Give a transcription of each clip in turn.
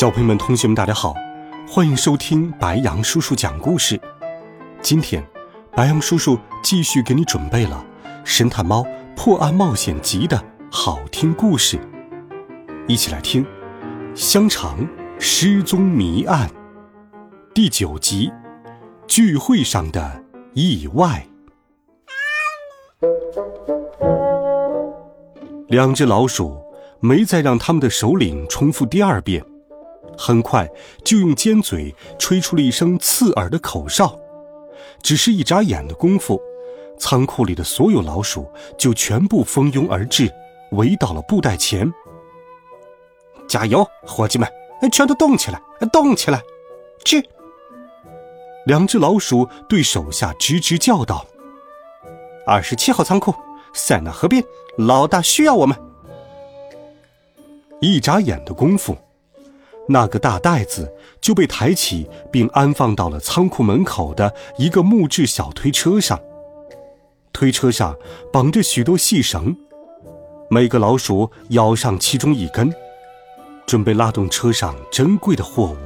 小朋友们、同学们，大家好，欢迎收听白羊叔叔讲故事。今天，白羊叔叔继续给你准备了《神探猫破案冒险集》的好听故事，一起来听《香肠失踪谜案》第九集《聚会上的意外》。两只老鼠没再让他们的首领重复第二遍。很快就用尖嘴吹出了一声刺耳的口哨，只是一眨眼的功夫，仓库里的所有老鼠就全部蜂拥而至，围到了布袋前。加油，伙计们，全都动起来，动起来！去！两只老鼠对手下吱吱叫道：“二十七号仓库，塞纳河边，老大需要我们。”一眨眼的功夫。那个大袋子就被抬起，并安放到了仓库门口的一个木质小推车上。推车上绑着许多细绳，每个老鼠咬上其中一根，准备拉动车上珍贵的货物。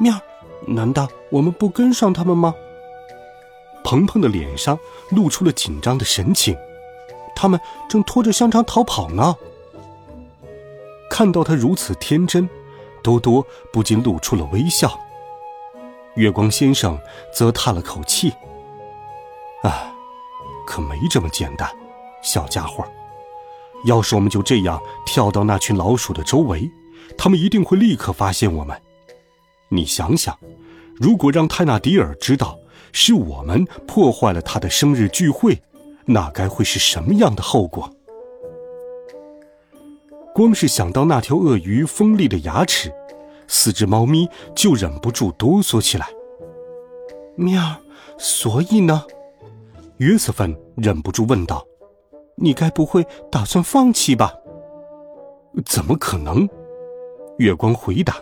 面儿，难道我们不跟上他们吗？鹏鹏的脸上露出了紧张的神情，他们正拖着香肠逃跑呢。看到他如此天真，多多不禁露出了微笑。月光先生则叹了口气：“啊，可没这么简单，小家伙。要是我们就这样跳到那群老鼠的周围，他们一定会立刻发现我们。你想想，如果让泰纳迪尔知道是我们破坏了他的生日聚会，那该会是什么样的后果？”光是想到那条鳄鱼锋利的牙齿，四只猫咪就忍不住哆嗦起来。喵，所以呢？约瑟芬忍不住问道：“你该不会打算放弃吧？”“怎么可能？”月光回答。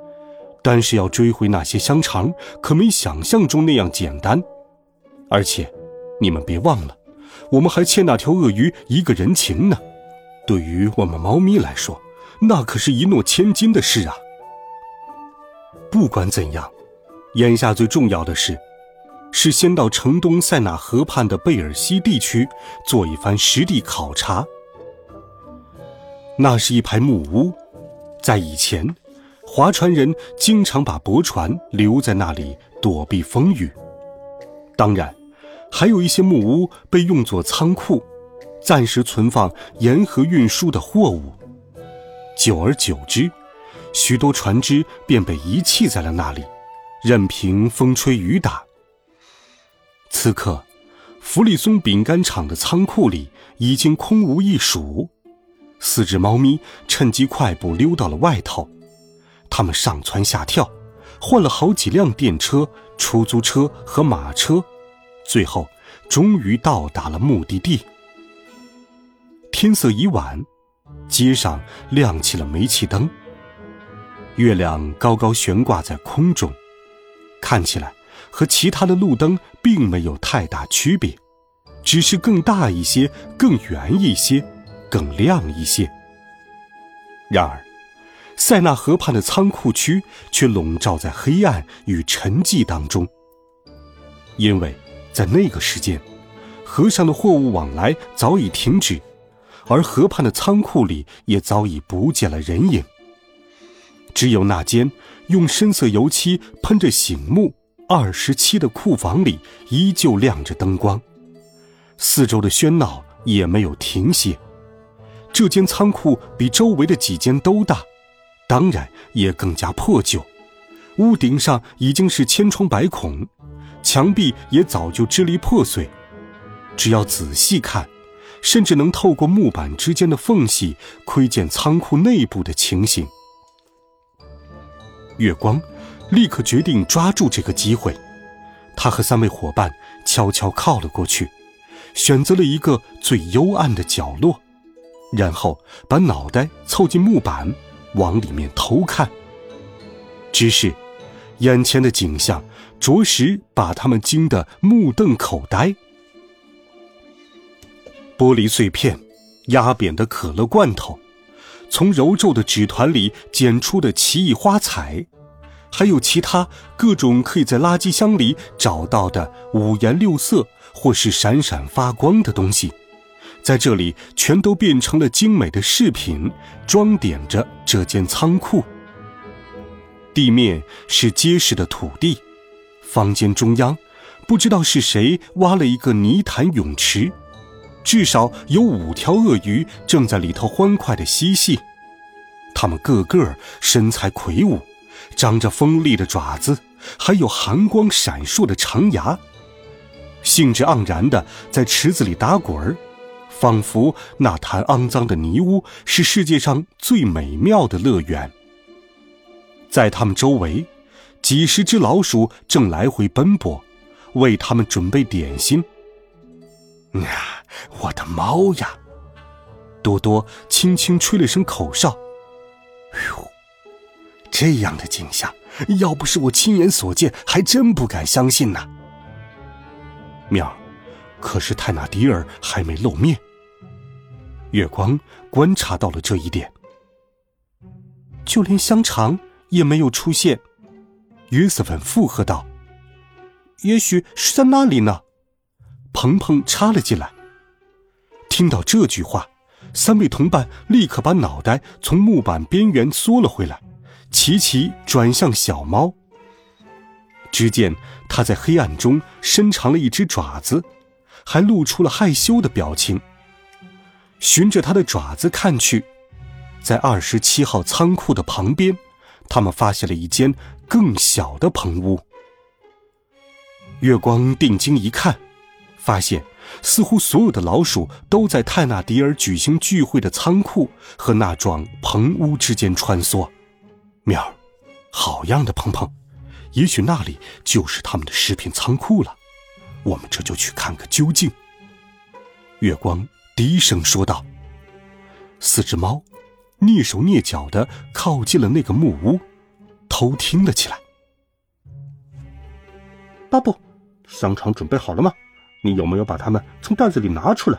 “但是要追回那些香肠，可没想象中那样简单。而且，你们别忘了，我们还欠那条鳄鱼一个人情呢。”对于我们猫咪来说，那可是一诺千金的事啊！不管怎样，眼下最重要的是，是先到城东塞纳河畔的贝尔西地区做一番实地考察。那是一排木屋，在以前，划船人经常把驳船留在那里躲避风雨。当然，还有一些木屋被用作仓库。暂时存放沿河运输的货物，久而久之，许多船只便被遗弃在了那里，任凭风吹雨打。此刻，弗里松饼干厂的仓库里已经空无一鼠，四只猫咪趁机快步溜到了外头，它们上蹿下跳，换了好几辆电车、出租车和马车，最后终于到达了目的地。天色已晚，街上亮起了煤气灯。月亮高高悬挂在空中，看起来和其他的路灯并没有太大区别，只是更大一些、更圆一些、更亮一些。然而，塞纳河畔的仓库区却笼罩在黑暗与沉寂当中，因为在那个时间，河上的货物往来早已停止。而河畔的仓库里也早已不见了人影，只有那间用深色油漆喷着醒目二十七的库房里依旧亮着灯光，四周的喧闹也没有停歇。这间仓库比周围的几间都大，当然也更加破旧，屋顶上已经是千疮百孔，墙壁也早就支离破碎，只要仔细看。甚至能透过木板之间的缝隙窥见仓库内部的情形。月光立刻决定抓住这个机会，他和三位伙伴悄悄靠了过去，选择了一个最幽暗的角落，然后把脑袋凑近木板，往里面偷看。只是，眼前的景象着实把他们惊得目瞪口呆。玻璃碎片，压扁的可乐罐头。从揉皱的纸团里捡出的奇异花彩，还有其他各种可以在垃圾箱里找到的五颜六色或是闪闪发光的东西，在这里全都变成了精美的饰品，装点着这间仓库。地面是结实的土地，房间中央，不知道是谁挖了一个泥潭泳池。至少有五条鳄鱼正在里头欢快的嬉戏，它们个个身材魁梧，长着锋利的爪子，还有寒光闪烁的长牙，兴致盎然的在池子里打滚儿，仿佛那潭肮脏的泥污是世界上最美妙的乐园。在它们周围，几十只老鼠正来回奔波，为它们准备点心。呀，的猫呀！多多轻轻吹了声口哨。哟，这样的景象，要不是我亲眼所见，还真不敢相信呢。喵，可是泰纳迪尔还没露面。月光观察到了这一点，就连香肠也没有出现。约瑟芬附和道：“也许是在那里呢。”鹏鹏插了进来。听到这句话，三位同伴立刻把脑袋从木板边缘缩了回来，齐齐转向小猫。只见它在黑暗中伸长了一只爪子，还露出了害羞的表情。循着它的爪子看去，在二十七号仓库的旁边，他们发现了一间更小的棚屋。月光定睛一看。发现，似乎所有的老鼠都在泰纳迪尔举行聚会的仓库和那幢棚屋之间穿梭。喵，好样的，鹏鹏！也许那里就是他们的食品仓库了。我们这就去看个究竟。月光低声说道。四只猫蹑手蹑脚的靠近了那个木屋，偷听了起来。巴布，香肠准备好了吗？你有没有把它们从袋子里拿出来？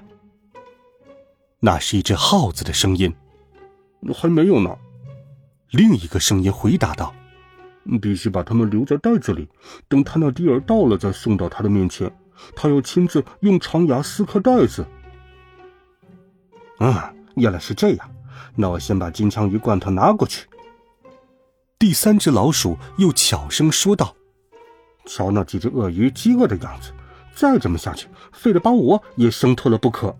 那是一只耗子的声音。还没有呢。另一个声音回答道：“必须把它们留在袋子里，等泰纳迪尔到了再送到他的面前。他要亲自用长牙撕开袋子。”嗯，原来是这样。那我先把金枪鱼罐头拿过去。第三只老鼠又悄声说道：“瞧那几只鳄鱼饥饿的样子。”再这么下去，非得把我也生吞了不可。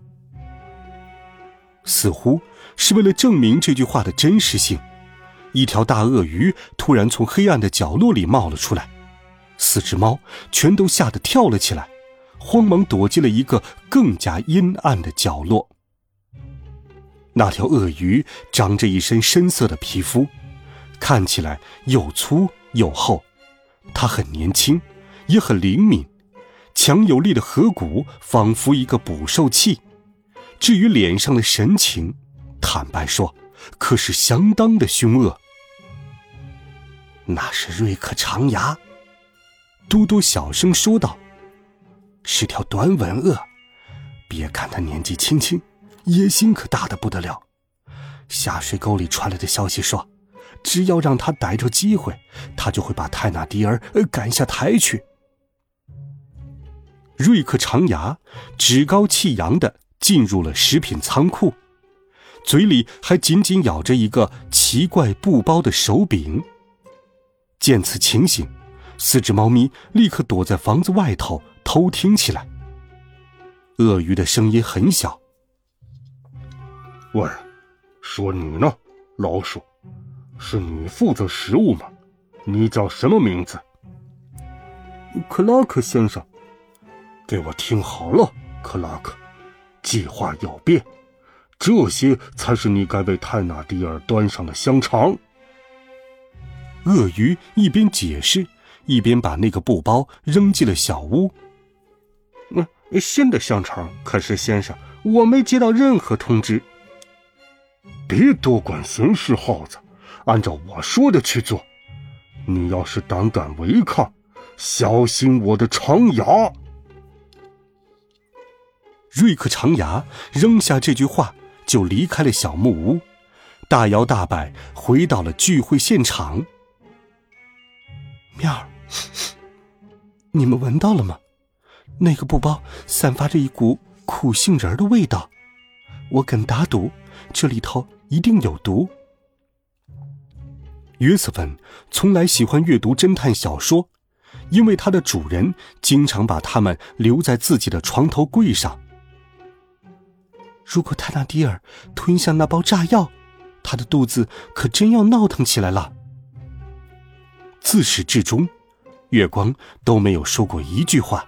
似乎是为了证明这句话的真实性，一条大鳄鱼突然从黑暗的角落里冒了出来，四只猫全都吓得跳了起来，慌忙躲进了一个更加阴暗的角落。那条鳄鱼长着一身深色的皮肤，看起来又粗又厚，它很年轻，也很灵敏。强有力的颌骨仿佛一个捕兽器，至于脸上的神情，坦白说，可是相当的凶恶。那是瑞克长牙，嘟嘟小声说道：“是条短吻鳄，别看它年纪轻轻，野心可大的不得了。下水沟里传来的消息说，只要让他逮着机会，他就会把泰纳迪尔赶下台去。”瑞克长牙趾高气扬的进入了食品仓库，嘴里还紧紧咬着一个奇怪布包的手柄。见此情形，四只猫咪立刻躲在房子外头偷听起来。鳄鱼的声音很小：“喂，说你呢，老鼠，是你负责食物吗？你叫什么名字？”克拉克先生。给我听好了，克拉克，计划要变，这些才是你该为泰纳迪尔端上的香肠。鳄鱼一边解释，一边把那个布包扔进了小屋。嗯，新的香肠可是先生，我没接到任何通知。别多管闲事，耗子，按照我说的去做。你要是胆敢违抗，小心我的长牙！瑞克长牙扔下这句话，就离开了小木屋，大摇大摆回到了聚会现场。喵儿，你们闻到了吗？那个布包散发着一股苦杏仁的味道，我敢打赌，这里头一定有毒。约瑟芬从来喜欢阅读侦探小说，因为他的主人经常把它们留在自己的床头柜上。如果泰纳迪尔吞下那包炸药，他的肚子可真要闹腾起来了。自始至终，月光都没有说过一句话。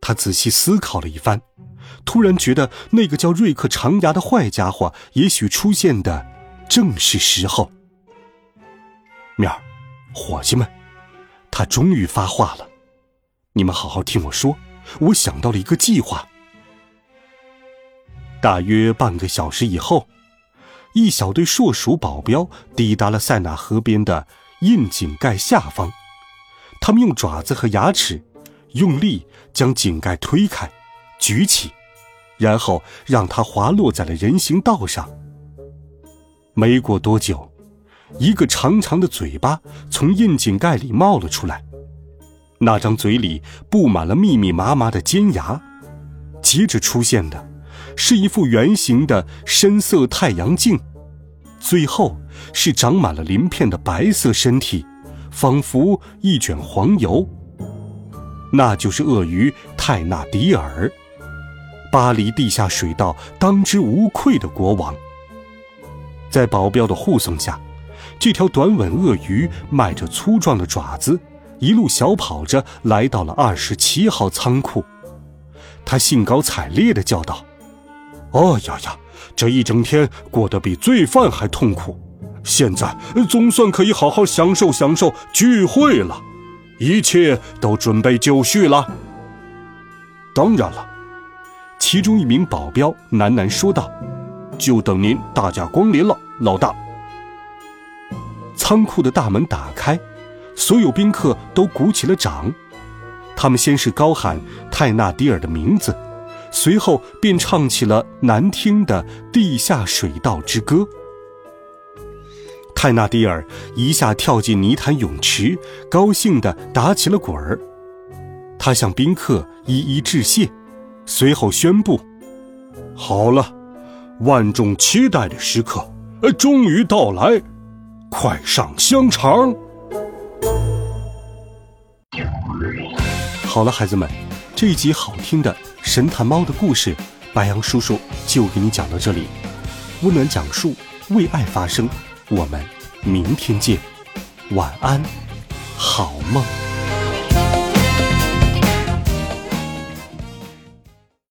他仔细思考了一番，突然觉得那个叫瑞克长牙的坏家伙也许出现的正是时候。面儿，伙计们，他终于发话了。你们好好听我说，我想到了一个计划。大约半个小时以后，一小队硕鼠保镖抵达了塞纳河边的窨井盖下方。他们用爪子和牙齿用力将井盖推开、举起，然后让它滑落在了人行道上。没过多久。一个长长的嘴巴从窨井盖里冒了出来，那张嘴里布满了密密麻麻的尖牙。接着出现的，是一副圆形的深色太阳镜，最后是长满了鳞片的白色身体，仿佛一卷黄油。那就是鳄鱼泰纳迪尔，巴黎地下水道当之无愧的国王。在保镖的护送下。这条短吻鳄鱼迈着粗壮的爪子，一路小跑着来到了二十七号仓库。他兴高采烈地叫道：“哦呀呀，这一整天过得比罪犯还痛苦，现在总算可以好好享受享受聚会了，一切都准备就绪了。”当然了，其中一名保镖喃喃说道：“就等您大驾光临了，老大。”仓库的大门打开，所有宾客都鼓起了掌。他们先是高喊泰纳迪尔的名字，随后便唱起了难听的地下水道之歌。泰纳迪尔一下跳进泥潭泳池，高兴地打起了滚儿。他向宾客一一致谢，随后宣布：“好了，万众期待的时刻，呃，终于到来。”快上香肠！好了，孩子们，这一集好听的神探猫的故事，白羊叔叔就给你讲到这里。温暖讲述，为爱发声。我们明天见，晚安，好梦。